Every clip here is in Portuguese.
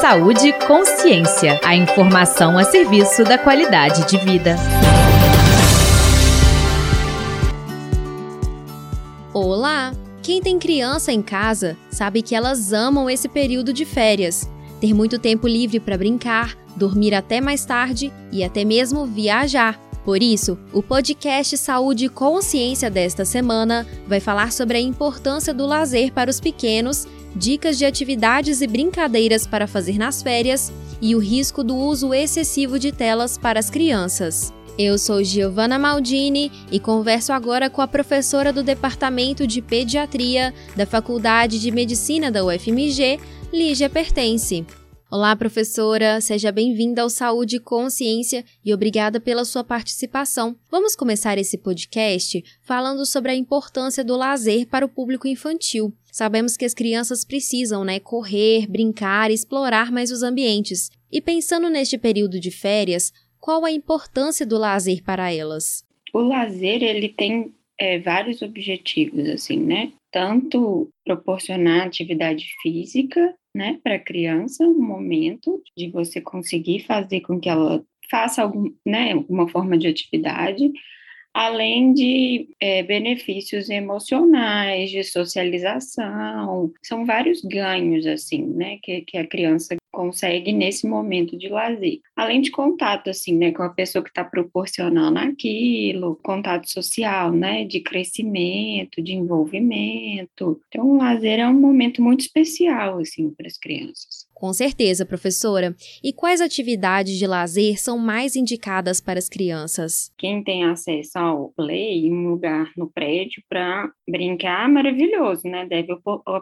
Saúde Consciência. A informação a serviço da qualidade de vida. Olá! Quem tem criança em casa sabe que elas amam esse período de férias. Ter muito tempo livre para brincar, dormir até mais tarde e até mesmo viajar. Por isso, o podcast Saúde e Consciência desta semana vai falar sobre a importância do lazer para os pequenos, dicas de atividades e brincadeiras para fazer nas férias e o risco do uso excessivo de telas para as crianças. Eu sou Giovanna Maldini e converso agora com a professora do Departamento de Pediatria da Faculdade de Medicina da UFMG, Lígia Pertence. Olá, professora, seja bem-vinda ao Saúde e Consciência e obrigada pela sua participação. Vamos começar esse podcast falando sobre a importância do lazer para o público infantil. Sabemos que as crianças precisam, né, correr, brincar, explorar mais os ambientes. E pensando neste período de férias, qual a importância do lazer para elas? O lazer, ele tem é, vários objetivos, assim, né? Tanto proporcionar atividade física, né, para a criança, um momento de você conseguir fazer com que ela faça algum, né, alguma forma de atividade, além de é, benefícios emocionais, de socialização, são vários ganhos, assim, né, que, que a criança consegue nesse momento de lazer. Além de contato, assim, né, com a pessoa que está proporcionando aquilo, contato social, né, de crescimento, de envolvimento. Então, o lazer é um momento muito especial, assim, para as crianças. Com certeza, professora. E quais atividades de lazer são mais indicadas para as crianças? Quem tem acesso ao play, um lugar no prédio para brincar, maravilhoso, né? Deve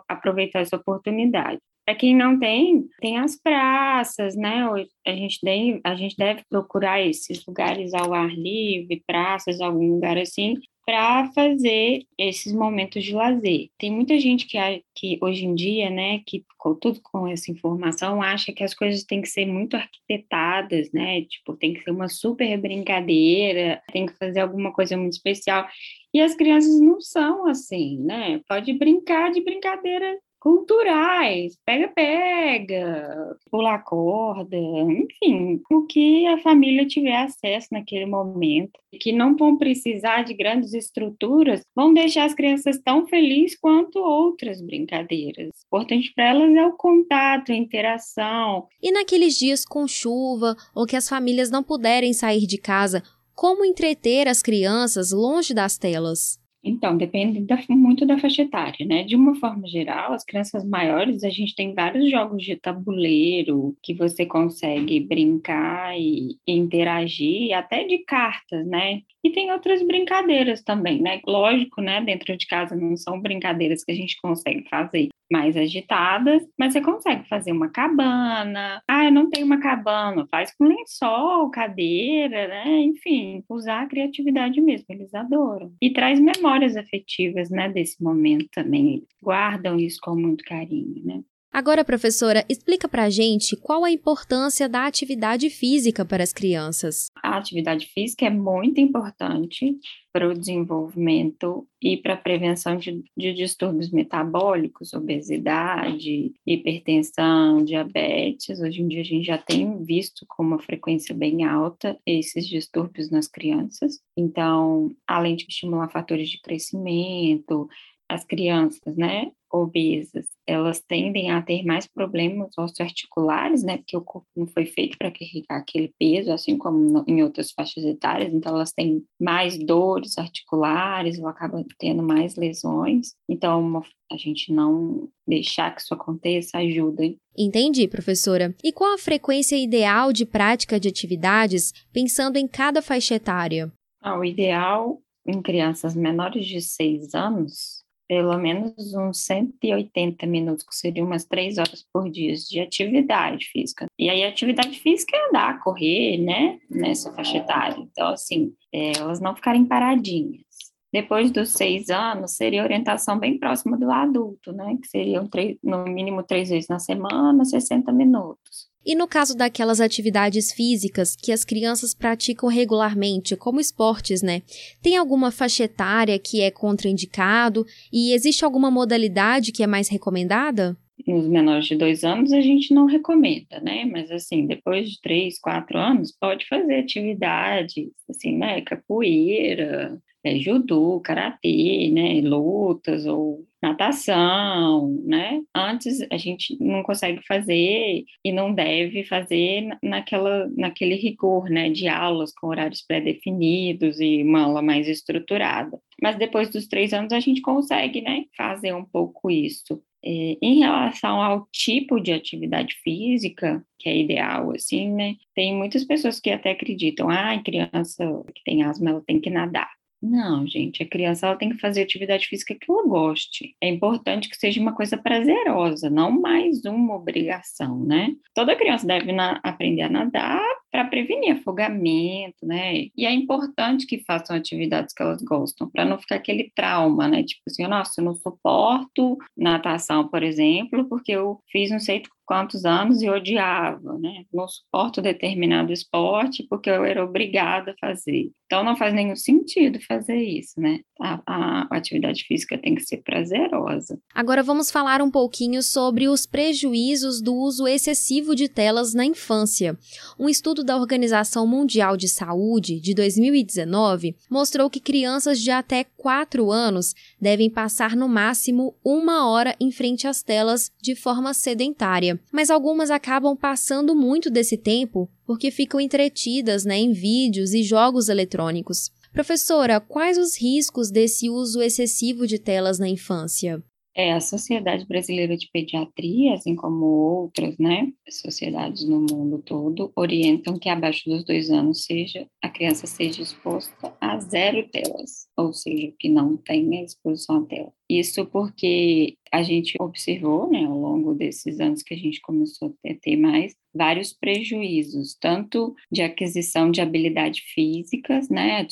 aproveitar essa oportunidade. Para quem não tem, tem as praças, né? A gente, deve, a gente deve procurar esses lugares ao ar livre, praças, algum lugar assim, para fazer esses momentos de lazer. Tem muita gente que, que hoje em dia, né, que com tudo com essa informação, acha que as coisas têm que ser muito arquitetadas, né? Tipo, tem que ser uma super brincadeira, tem que fazer alguma coisa muito especial. E as crianças não são assim, né? Pode brincar de brincadeira culturais, pega-pega, pular corda, enfim, o que a família tiver acesso naquele momento, que não vão precisar de grandes estruturas, vão deixar as crianças tão felizes quanto outras brincadeiras. O importante para elas é o contato, a interação. E naqueles dias com chuva ou que as famílias não puderem sair de casa, como entreter as crianças longe das telas? Então, depende da, muito da faixa etária, né? De uma forma geral, as crianças maiores, a gente tem vários jogos de tabuleiro que você consegue brincar e, e interagir, até de cartas, né? E tem outras brincadeiras também, né? Lógico, né? Dentro de casa não são brincadeiras que a gente consegue fazer mais agitadas, mas você consegue fazer uma cabana. Ah, eu não tenho uma cabana, faz com lençol, cadeira, né? Enfim, usar a criatividade mesmo, eles adoram. E traz memórias afetivas, né, desse momento também. Guardam isso com muito carinho, né? Agora, professora, explica pra gente qual a importância da atividade física para as crianças. A atividade física é muito importante para o desenvolvimento e para a prevenção de, de, distúrbios metabólicos, obesidade, hipertensão, diabetes. Hoje em dia a gente já tem visto com uma frequência bem alta esses distúrbios nas crianças. Então, além de estimular fatores de crescimento, as crianças, né, obesas, elas tendem a ter mais problemas osteoarticulares, né, porque o corpo não foi feito para carregar aquele peso, assim como em outras faixas etárias, então elas têm mais dores articulares, ou acabam tendo mais lesões. Então, a gente não deixar que isso aconteça ajuda. Hein? Entendi, professora. E qual a frequência ideal de prática de atividades, pensando em cada faixa etária? Ah, o ideal em crianças menores de 6 anos pelo menos uns 180 minutos, que seriam umas três horas por dia de atividade física. E aí, atividade física é andar, correr, né, nessa faixa etária. Então, assim, é, elas não ficarem paradinhas. Depois dos seis anos, seria orientação bem próxima do adulto, né, que seriam no mínimo três vezes na semana, 60 minutos. E no caso daquelas atividades físicas que as crianças praticam regularmente, como esportes, né? Tem alguma faixa etária que é contraindicado e existe alguma modalidade que é mais recomendada? nos menores de dois anos a gente não recomenda, né? Mas assim, depois de três, quatro anos, pode fazer atividades, assim, né? Capoeira, é, judô, karatê, né? Lutas ou natação, né? Antes a gente não consegue fazer e não deve fazer naquela, naquele rigor, né? De aulas com horários pré-definidos e uma aula mais estruturada. Mas depois dos três anos a gente consegue, né? Fazer um pouco isso. É, em relação ao tipo de atividade física, que é ideal, assim, né? Tem muitas pessoas que até acreditam, ah, criança que tem asma, ela tem que nadar. Não, gente, a criança ela tem que fazer atividade física que ela goste. É importante que seja uma coisa prazerosa, não mais uma obrigação, né? Toda criança deve aprender a nadar para prevenir afogamento, né? E é importante que façam atividades que elas gostam, para não ficar aquele trauma, né? Tipo assim, nossa, eu não suporto natação, por exemplo, porque eu fiz não sei quantos anos e odiava, né? Não suporto determinado esporte porque eu era obrigada a fazer. Então não faz nenhum sentido fazer isso, né? A, a, atividade física tem que ser prazerosa. Agora vamos falar um pouquinho sobre os prejuízos do uso excessivo de telas na infância. Um estudo da Organização Mundial de Saúde de 2019 mostrou que crianças de até 4 anos devem passar no máximo uma hora em frente às telas de forma sedentária. Mas algumas acabam passando muito desse tempo porque ficam entretidas né, em vídeos e jogos eletrônicos. Professora, quais os riscos desse uso excessivo de telas na infância? É, a Sociedade Brasileira de Pediatria, assim como outras, né, sociedades no mundo todo, orientam que abaixo dos dois anos seja a criança seja exposta a zero telas, ou seja, que não tenha exposição à tela. Isso porque a gente observou, né, ao longo desses anos que a gente começou a ter mais, vários prejuízos, tanto de aquisição de habilidades físicas, né,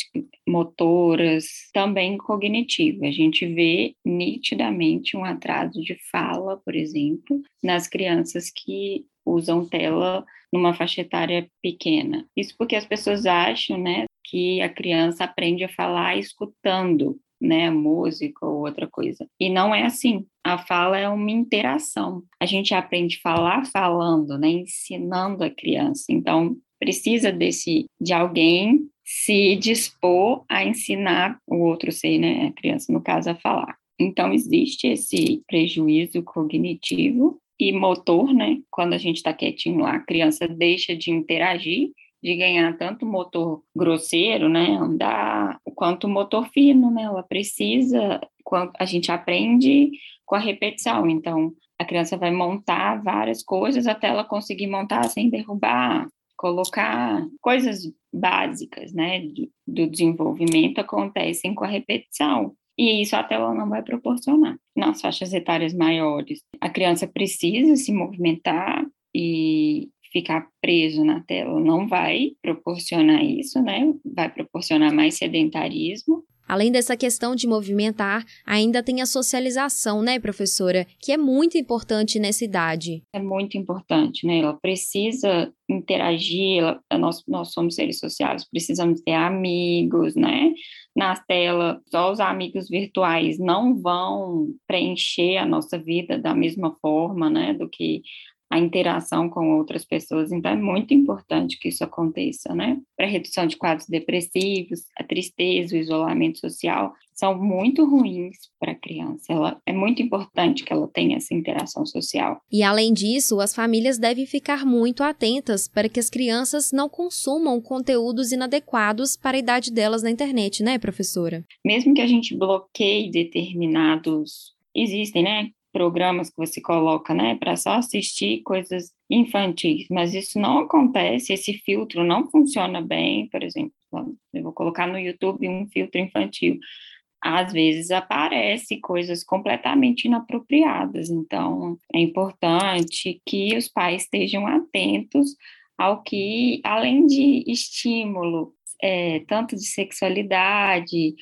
motoras, também cognitiva. A gente vê nitidamente um atraso de fala, por exemplo, nas crianças que usam tela numa faixa etária pequena. Isso porque as pessoas acham, né, que a criança aprende a falar escutando, né, música ou outra coisa. E não é assim. A fala é uma interação. A gente aprende a falar falando, né, ensinando a criança. Então, precisa desse de alguém se dispor a ensinar o outro ser, né, a criança no caso a falar. Então existe esse prejuízo cognitivo e motor, né? Quando a gente está quietinho lá, a criança deixa de interagir de ganhar tanto motor grosseiro, né, andar, quanto motor fino, né, ela precisa, a gente aprende com a repetição, então a criança vai montar várias coisas até ela conseguir montar sem derrubar, colocar coisas básicas, né, do desenvolvimento acontecem com a repetição. E isso a tela não vai proporcionar. Nas faixas etárias maiores, a criança precisa se movimentar e ficar preso na tela não vai proporcionar isso, né? Vai proporcionar mais sedentarismo. Além dessa questão de movimentar, ainda tem a socialização, né, professora, que é muito importante nessa idade. É muito importante, né? Ela precisa interagir, ela, nós, nós somos seres sociais, precisamos ter amigos, né? Na tela, só os amigos virtuais não vão preencher a nossa vida da mesma forma, né, do que a interação com outras pessoas. Então, é muito importante que isso aconteça, né? Para redução de quadros depressivos, a tristeza, o isolamento social são muito ruins para a criança. Ela, é muito importante que ela tenha essa interação social. E, além disso, as famílias devem ficar muito atentas para que as crianças não consumam conteúdos inadequados para a idade delas na internet, né, professora? Mesmo que a gente bloqueie determinados existem, né? Programas que você coloca, né, para só assistir coisas infantis, mas isso não acontece, esse filtro não funciona bem, por exemplo, eu vou colocar no YouTube um filtro infantil, às vezes aparece coisas completamente inapropriadas, então é importante que os pais estejam atentos ao que, além de estímulo, é, tanto de sexualidade,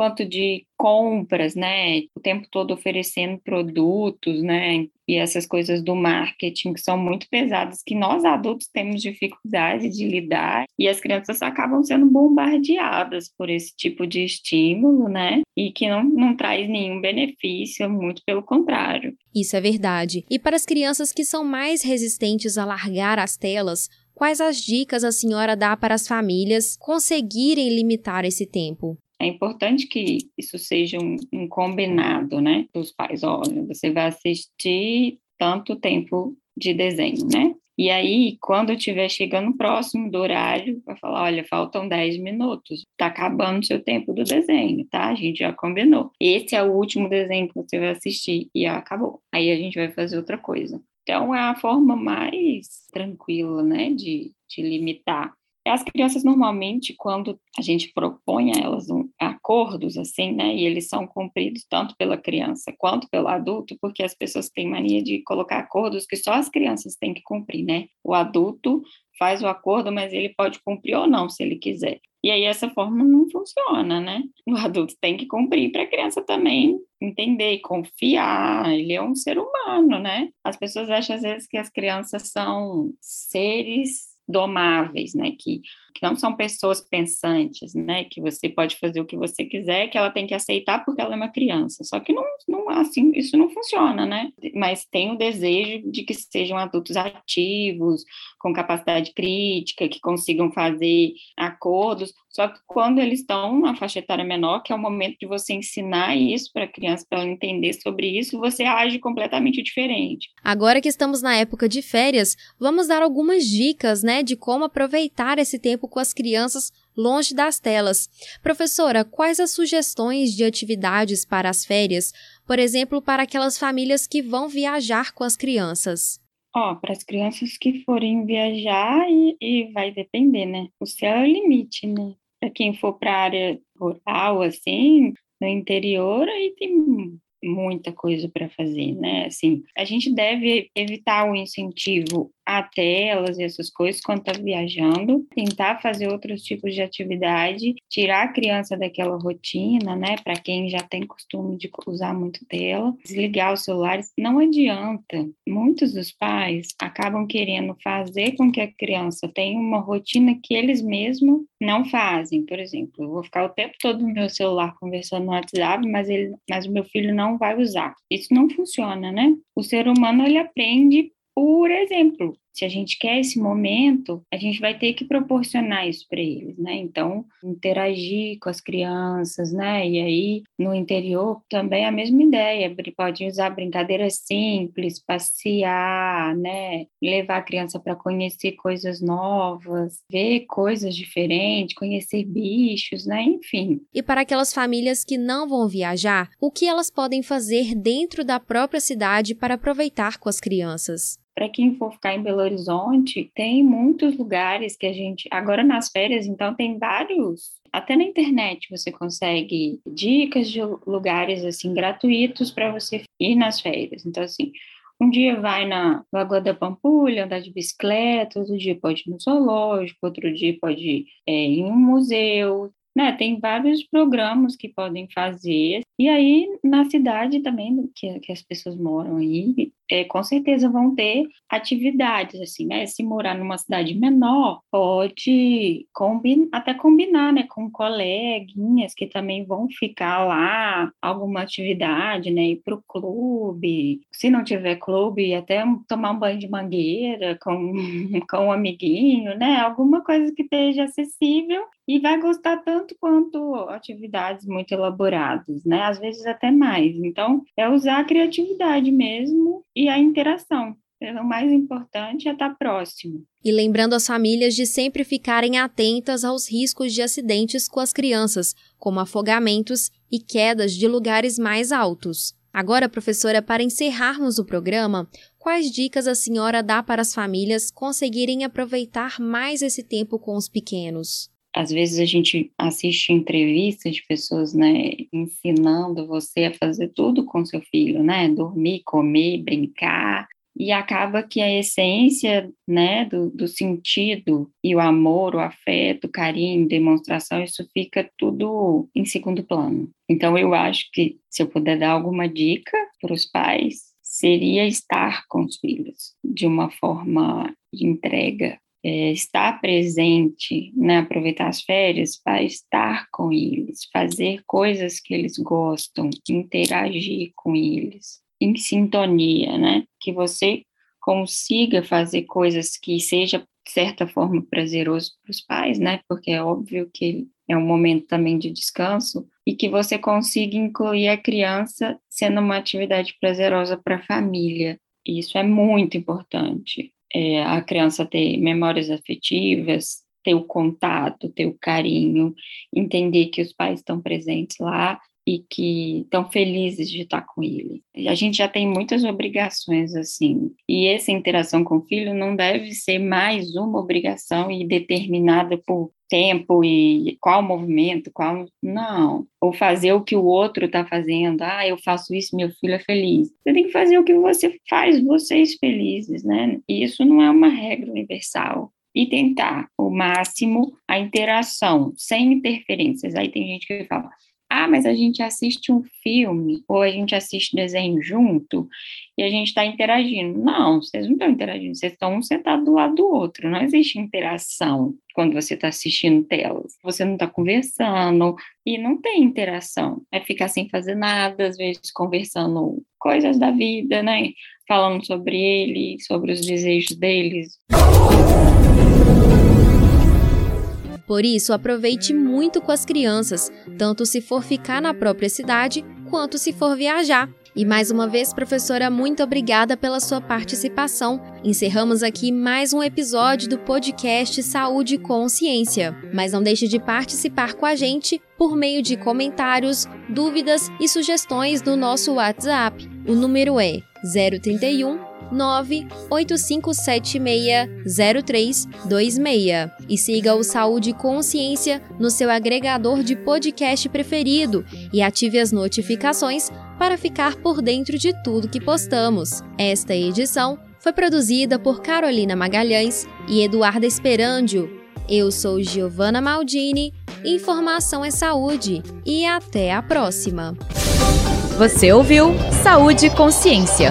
quanto de compras, né? O tempo todo oferecendo produtos, né? E essas coisas do marketing que são muito pesadas, que nós adultos temos dificuldade de lidar, e as crianças acabam sendo bombardeadas por esse tipo de estímulo, né? E que não, não traz nenhum benefício, muito pelo contrário. Isso é verdade. E para as crianças que são mais resistentes a largar as telas, quais as dicas a senhora dá para as famílias conseguirem limitar esse tempo? É importante que isso seja um, um combinado, né, dos pais. Olha, você vai assistir tanto tempo de desenho, né? E aí, quando estiver chegando próximo do horário, vai falar: olha, faltam 10 minutos, tá acabando o seu tempo do desenho, tá? A gente já combinou. Esse é o último desenho que você vai assistir e acabou. Aí a gente vai fazer outra coisa. Então, é a forma mais tranquila, né, de, de limitar as crianças, normalmente, quando a gente propõe a elas um, acordos, assim, né, e eles são cumpridos tanto pela criança quanto pelo adulto, porque as pessoas têm mania de colocar acordos que só as crianças têm que cumprir, né? O adulto faz o acordo, mas ele pode cumprir ou não, se ele quiser. E aí essa forma não funciona, né? O adulto tem que cumprir para a criança também entender e confiar. Ele é um ser humano, né? As pessoas acham às vezes que as crianças são seres domáveis, né? Que, que não são pessoas pensantes, né? Que você pode fazer o que você quiser, que ela tem que aceitar porque ela é uma criança. Só que não, não assim, isso não funciona, né? Mas tem o desejo de que sejam adultos ativos, com capacidade crítica, que consigam fazer acordos. Só que quando eles estão na faixa etária menor, que é o momento de você ensinar isso para a criança, para ela entender sobre isso, você age completamente diferente. Agora que estamos na época de férias, vamos dar algumas dicas, né, de como aproveitar esse tempo com as crianças longe das telas. Professora, quais as sugestões de atividades para as férias, por exemplo, para aquelas famílias que vão viajar com as crianças? Ó, para as crianças que forem viajar e, e, vai depender, né? O céu é o limite, né? Para quem for para a área rural, assim, no interior, aí tem muita coisa para fazer, né? Assim, a gente deve evitar o incentivo a telas e essas coisas quando está viajando, tentar fazer outros tipos de atividade, tirar a criança daquela rotina, né? Para quem já tem costume de usar muito tela, desligar os celulares, não adianta. Muitos dos pais acabam querendo fazer com que a criança tenha uma rotina que eles mesmos não fazem. Por exemplo, eu vou ficar o tempo todo no meu celular conversando no WhatsApp, mas ele, mas o meu filho não vai usar. Isso não funciona, né? O ser humano ele aprende por exemplo, se a gente quer esse momento, a gente vai ter que proporcionar isso para eles, né? Então, interagir com as crianças, né? E aí, no interior, também a mesma ideia, pode usar brincadeiras simples, passear, né? Levar a criança para conhecer coisas novas, ver coisas diferentes, conhecer bichos, né? Enfim. E para aquelas famílias que não vão viajar, o que elas podem fazer dentro da própria cidade para aproveitar com as crianças? Para quem for ficar em Belo Horizonte, tem muitos lugares que a gente. Agora nas férias, então, tem vários. Até na internet você consegue dicas de lugares assim gratuitos para você ir nas férias. Então, assim, um dia vai na Lagoa da Pampulha, andar de bicicleta, outro dia pode ir no zoológico, outro dia pode ir é, em um museu. Né, tem vários programas que podem fazer. E aí, na cidade também, que, que as pessoas moram aí, é, com certeza vão ter atividades, assim, né? Se morar numa cidade menor, pode combinar, até combinar, né, com coleguinhas que também vão ficar lá, alguma atividade, né? Ir para o clube. Se não tiver clube, até tomar um banho de mangueira com, com um amiguinho, né? Alguma coisa que esteja acessível e vai gostar tanto quanto atividades muito elaboradas, né? Às vezes até mais. Então, é usar a criatividade mesmo e a interação. O mais importante é estar próximo. E lembrando as famílias de sempre ficarem atentas aos riscos de acidentes com as crianças, como afogamentos e quedas de lugares mais altos. Agora, professora, para encerrarmos o programa, quais dicas a senhora dá para as famílias conseguirem aproveitar mais esse tempo com os pequenos? Às vezes a gente assiste entrevistas de pessoas, né, ensinando você a fazer tudo com seu filho, né, dormir, comer, brincar, e acaba que a essência né, do, do sentido e o amor, o afeto, o carinho, demonstração, isso fica tudo em segundo plano. Então, eu acho que se eu puder dar alguma dica para os pais, seria estar com os filhos de uma forma de entrega, é, estar presente, né, aproveitar as férias para estar com eles, fazer coisas que eles gostam, interagir com eles, em sintonia, né, que você consiga fazer coisas que seja de certa forma prazeroso para os pais, né, porque é óbvio que é um momento também de descanso e que você consiga incluir a criança sendo uma atividade prazerosa para a família. Isso é muito importante é, a criança ter memórias afetivas, ter o contato, ter o carinho, entender que os pais estão presentes lá e que estão felizes de estar com ele. A gente já tem muitas obrigações assim, e essa interação com o filho não deve ser mais uma obrigação e determinada por tempo e qual movimento, qual não, ou fazer o que o outro está fazendo. Ah, eu faço isso, meu filho é feliz. Você tem que fazer o que você faz vocês felizes, né? E isso não é uma regra universal e tentar o máximo a interação, sem interferências. Aí tem gente que fala: ah, mas a gente assiste um filme ou a gente assiste desenho junto e a gente está interagindo. Não, vocês não estão interagindo, vocês estão um sentado do lado do outro. Não existe interação quando você está assistindo telas. Você não está conversando e não tem interação. É ficar sem fazer nada, às vezes conversando coisas da vida, né? Falando sobre ele, sobre os desejos deles. Por isso, aproveite muito com as crianças, tanto se for ficar na própria cidade, quanto se for viajar. E mais uma vez, professora, muito obrigada pela sua participação. Encerramos aqui mais um episódio do podcast Saúde e Consciência. Mas não deixe de participar com a gente por meio de comentários, dúvidas e sugestões no nosso WhatsApp. O número é 031 985760326 e siga o Saúde Consciência no seu agregador de podcast preferido e ative as notificações para ficar por dentro de tudo que postamos. Esta edição foi produzida por Carolina Magalhães e Eduarda Esperandio. Eu sou Giovanna Maldini, informação é saúde e até a próxima. Você ouviu Saúde e Consciência